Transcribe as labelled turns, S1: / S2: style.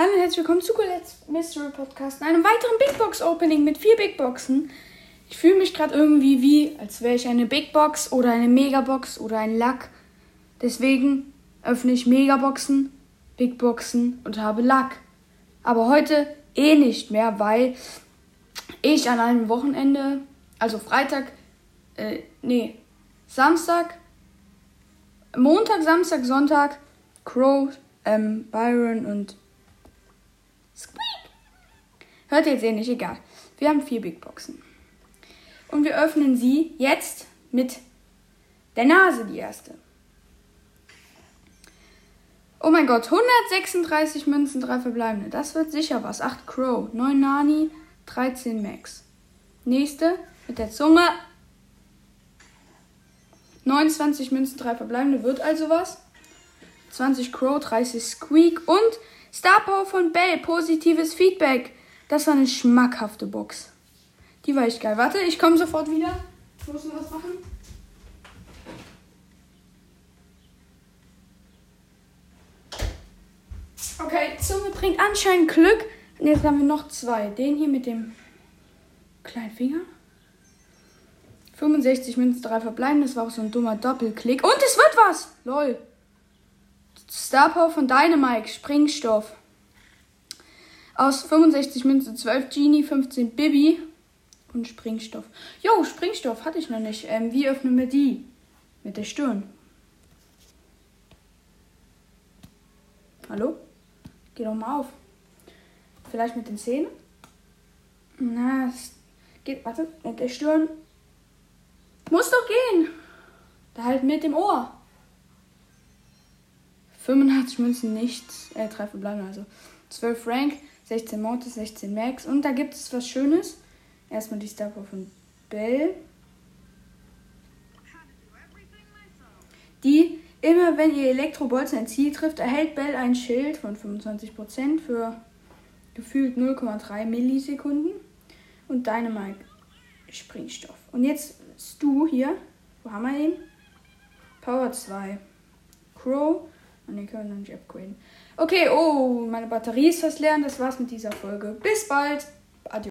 S1: Hallo und herzlich willkommen zu Colette's Mystery Podcast, einem weiteren Big Box Opening mit vier Big Boxen. Ich fühle mich gerade irgendwie wie, als wäre ich eine Big Box oder eine Megabox oder ein Lack. Deswegen öffne ich Megaboxen, Big Boxen und habe Lack. Aber heute eh nicht mehr, weil ich an einem Wochenende, also Freitag, äh, nee, Samstag, Montag, Samstag, Sonntag, Crow, ähm, Byron und. Hört ihr jetzt eh nicht, egal. Wir haben vier Big Boxen. Und wir öffnen sie jetzt mit der Nase, die erste. Oh mein Gott, 136 Münzen, 3 verbleibende. Das wird sicher was. 8 Crow, 9 Nani, 13 Max. Nächste mit der Zunge. 29 Münzen, 3 verbleibende. Wird also was. 20 Crow, 30 Squeak und Star Power von Bell. Positives Feedback. Das war eine schmackhafte Box. Die war echt geil. Warte, ich komme sofort wieder. Ich muss noch was machen. Okay, Zunge bringt anscheinend Glück. Und jetzt haben wir noch zwei. Den hier mit dem kleinen Finger. 65 Münzen, 3 verbleiben. Das war auch so ein dummer Doppelklick. Und es wird was! Lol. Star Power von Dynamite. Springstoff. Aus 65 Münzen 12 Genie, 15 Bibi und Springstoff. Jo, Springstoff hatte ich noch nicht. Ähm, wie öffnen wir die? Mit der Stirn. Hallo? Geh doch mal auf. Vielleicht mit den Zähnen? Na, es geht. Warte, mit der Stirn. Muss doch gehen. Da halt mit dem Ohr. 85 Münzen nichts. Äh, drei verbleiben also. 12 Frank, 16 Mortis, 16 Max. Und da gibt es was Schönes. Erstmal die Star Power von Bell. Die, immer wenn ihr Elektrobolzen ein Ziel trifft, erhält Bell ein Schild von 25% für gefühlt 0,3 Millisekunden. Und Dynamite Springstoff. Und jetzt Stu hier. Wo haben wir ihn? Power 2. Crow. Und den können wir nicht upgraden. Okay, oh, meine Batterie ist fast leer. Das war's mit dieser Folge. Bis bald. Adios.